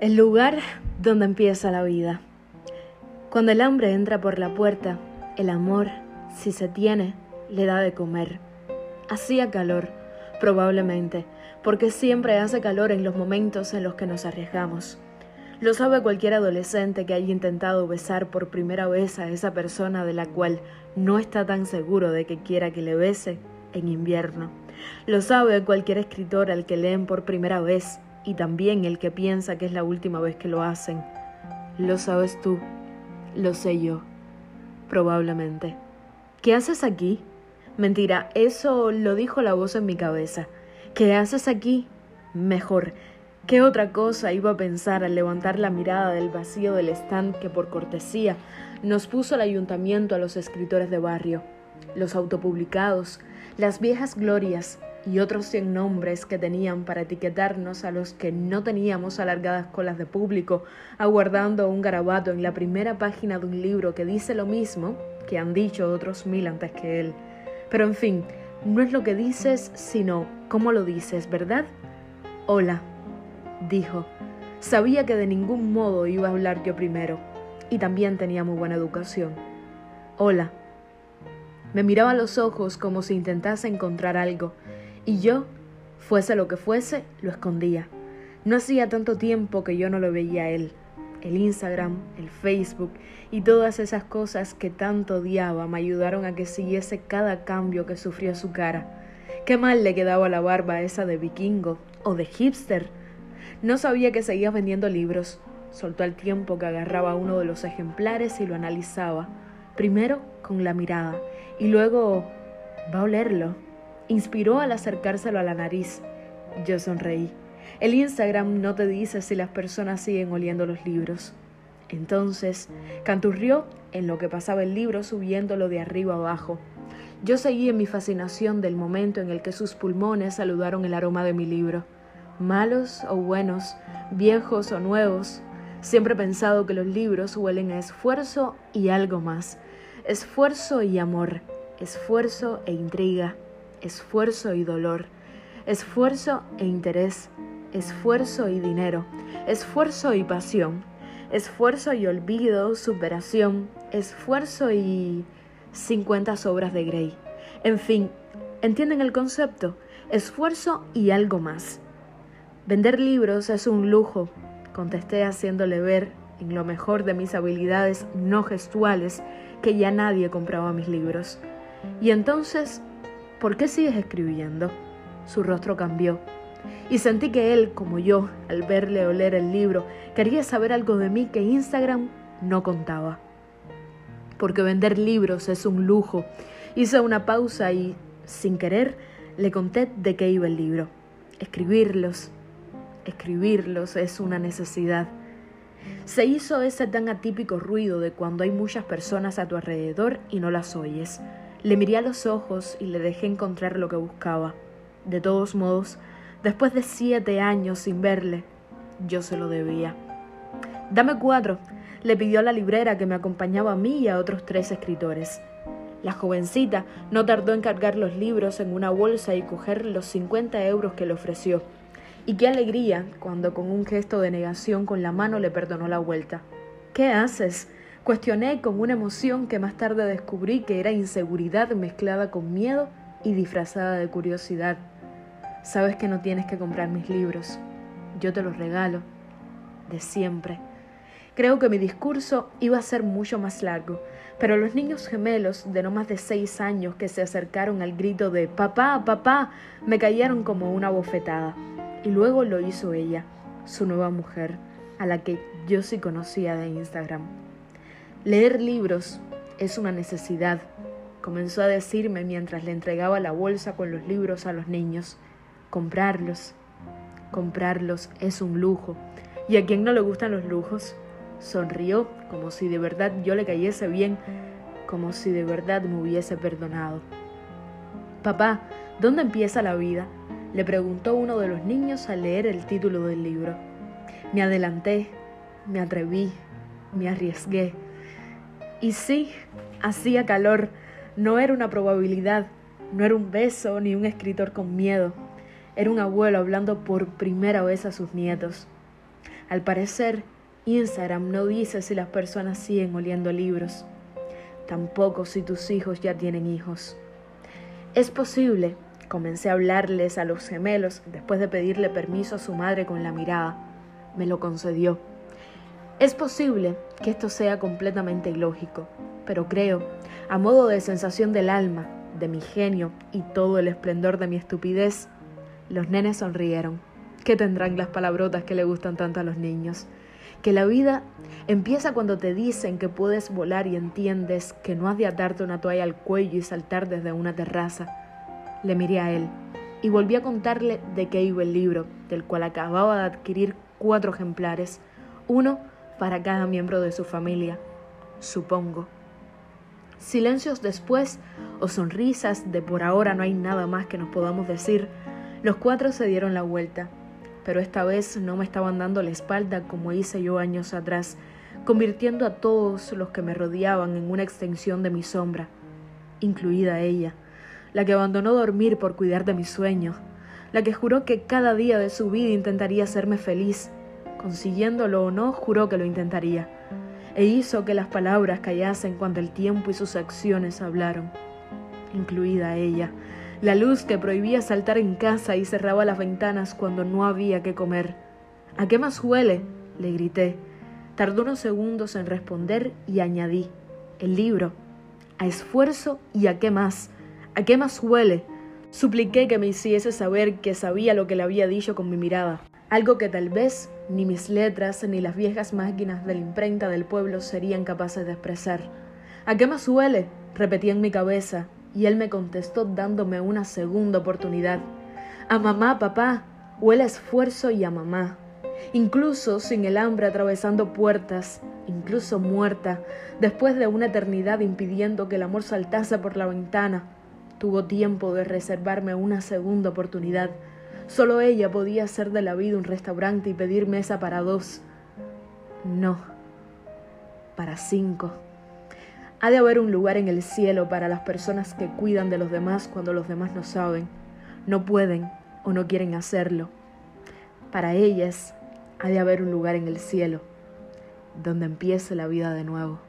El lugar donde empieza la vida. Cuando el hambre entra por la puerta, el amor, si se tiene, le da de comer. Hacía calor, probablemente, porque siempre hace calor en los momentos en los que nos arriesgamos. Lo sabe cualquier adolescente que haya intentado besar por primera vez a esa persona de la cual no está tan seguro de que quiera que le bese en invierno. Lo sabe cualquier escritor al que leen por primera vez y también el que piensa que es la última vez que lo hacen. Lo sabes tú, lo sé yo, probablemente. ¿Qué haces aquí? Mentira, eso lo dijo la voz en mi cabeza. ¿Qué haces aquí? Mejor. ¿Qué otra cosa iba a pensar al levantar la mirada del vacío del stand que por cortesía nos puso el ayuntamiento a los escritores de barrio, los autopublicados, las viejas glorias, y otros cien nombres que tenían para etiquetarnos a los que no teníamos alargadas colas de público, aguardando un garabato en la primera página de un libro que dice lo mismo que han dicho otros mil antes que él. Pero en fin, no es lo que dices, sino cómo lo dices, ¿verdad? Hola, dijo. Sabía que de ningún modo iba a hablar yo primero, y también tenía muy buena educación. Hola. Me miraba a los ojos como si intentase encontrar algo, y yo, fuese lo que fuese, lo escondía. No hacía tanto tiempo que yo no lo veía a él. El Instagram, el Facebook y todas esas cosas que tanto odiaba me ayudaron a que siguiese cada cambio que sufrió su cara. Qué mal le quedaba la barba esa de vikingo o de hipster. No sabía que seguía vendiendo libros. Soltó al tiempo que agarraba uno de los ejemplares y lo analizaba. Primero con la mirada y luego va a olerlo inspiró al acercárselo a la nariz. Yo sonreí. El Instagram no te dice si las personas siguen oliendo los libros. Entonces, canturrió en lo que pasaba el libro subiéndolo de arriba abajo. Yo seguí en mi fascinación del momento en el que sus pulmones saludaron el aroma de mi libro. Malos o buenos, viejos o nuevos, siempre he pensado que los libros huelen a esfuerzo y algo más. Esfuerzo y amor, esfuerzo e intriga esfuerzo y dolor, esfuerzo e interés, esfuerzo y dinero, esfuerzo y pasión, esfuerzo y olvido, superación, esfuerzo y 50 obras de Grey. En fin, ¿entienden el concepto? Esfuerzo y algo más. Vender libros es un lujo, contesté haciéndole ver, en lo mejor de mis habilidades no gestuales, que ya nadie compraba mis libros. Y entonces ¿por qué sigues escribiendo? Su rostro cambió. Y sentí que él, como yo, al verle oler el libro, quería saber algo de mí que Instagram no contaba. Porque vender libros es un lujo. Hice una pausa y, sin querer, le conté de qué iba el libro. Escribirlos. Escribirlos es una necesidad. Se hizo ese tan atípico ruido de cuando hay muchas personas a tu alrededor y no las oyes. Le miré a los ojos y le dejé encontrar lo que buscaba. De todos modos, después de siete años sin verle, yo se lo debía. Dame cuatro, le pidió a la librera que me acompañaba a mí y a otros tres escritores. La jovencita no tardó en cargar los libros en una bolsa y coger los cincuenta euros que le ofreció. Y qué alegría cuando con un gesto de negación con la mano le perdonó la vuelta. ¿Qué haces? Cuestioné con una emoción que más tarde descubrí que era inseguridad mezclada con miedo y disfrazada de curiosidad. Sabes que no tienes que comprar mis libros. Yo te los regalo. De siempre. Creo que mi discurso iba a ser mucho más largo, pero los niños gemelos de no más de seis años que se acercaron al grito de Papá, papá, me cayeron como una bofetada. Y luego lo hizo ella, su nueva mujer, a la que yo sí conocía de Instagram. Leer libros es una necesidad, comenzó a decirme mientras le entregaba la bolsa con los libros a los niños. Comprarlos, comprarlos es un lujo. ¿Y a quien no le gustan los lujos? Sonrió como si de verdad yo le cayese bien, como si de verdad me hubiese perdonado. Papá, ¿dónde empieza la vida? le preguntó uno de los niños al leer el título del libro. Me adelanté, me atreví, me arriesgué y sí, hacía calor, no era una probabilidad, no era un beso ni un escritor con miedo, era un abuelo hablando por primera vez a sus nietos. Al parecer, Instagram no dice si las personas siguen oliendo libros, tampoco si tus hijos ya tienen hijos. Es posible, comencé a hablarles a los gemelos después de pedirle permiso a su madre con la mirada. Me lo concedió. Es posible que esto sea completamente ilógico, pero creo, a modo de sensación del alma, de mi genio y todo el esplendor de mi estupidez, los nenes sonrieron. ¿Qué tendrán las palabrotas que le gustan tanto a los niños? que la vida empieza cuando te dicen que puedes volar y entiendes que no has de atarte una toalla al cuello y saltar desde una terraza. Le miré a él y volví a contarle de qué iba el libro, del cual acababa de adquirir cuatro ejemplares, uno para cada miembro de su familia, supongo. Silencios después o sonrisas de por ahora no hay nada más que nos podamos decir, los cuatro se dieron la vuelta pero esta vez no me estaban dando la espalda como hice yo años atrás, convirtiendo a todos los que me rodeaban en una extensión de mi sombra, incluida ella, la que abandonó dormir por cuidar de mi sueño, la que juró que cada día de su vida intentaría hacerme feliz, consiguiéndolo o no, juró que lo intentaría, e hizo que las palabras callasen cuando el tiempo y sus acciones hablaron, incluida ella, la luz que prohibía saltar en casa y cerraba las ventanas cuando no había que comer. ¿A qué más huele? le grité. Tardó unos segundos en responder y añadí, el libro. A esfuerzo y a qué más. ¿A qué más huele? Supliqué que me hiciese saber que sabía lo que le había dicho con mi mirada, algo que tal vez ni mis letras ni las viejas máquinas de la imprenta del pueblo serían capaces de expresar. ¿A qué más huele? repetí en mi cabeza, y él me contestó dándome una segunda oportunidad. A mamá, papá, huele esfuerzo y a mamá. Incluso sin el hambre atravesando puertas, incluso muerta, después de una eternidad impidiendo que el amor saltase por la ventana, tuvo tiempo de reservarme una segunda oportunidad. Solo ella podía hacer de la vida un restaurante y pedir mesa para dos. No, para cinco. Ha de haber un lugar en el cielo para las personas que cuidan de los demás cuando los demás no saben, no pueden o no quieren hacerlo. Para ellas ha de haber un lugar en el cielo donde empiece la vida de nuevo.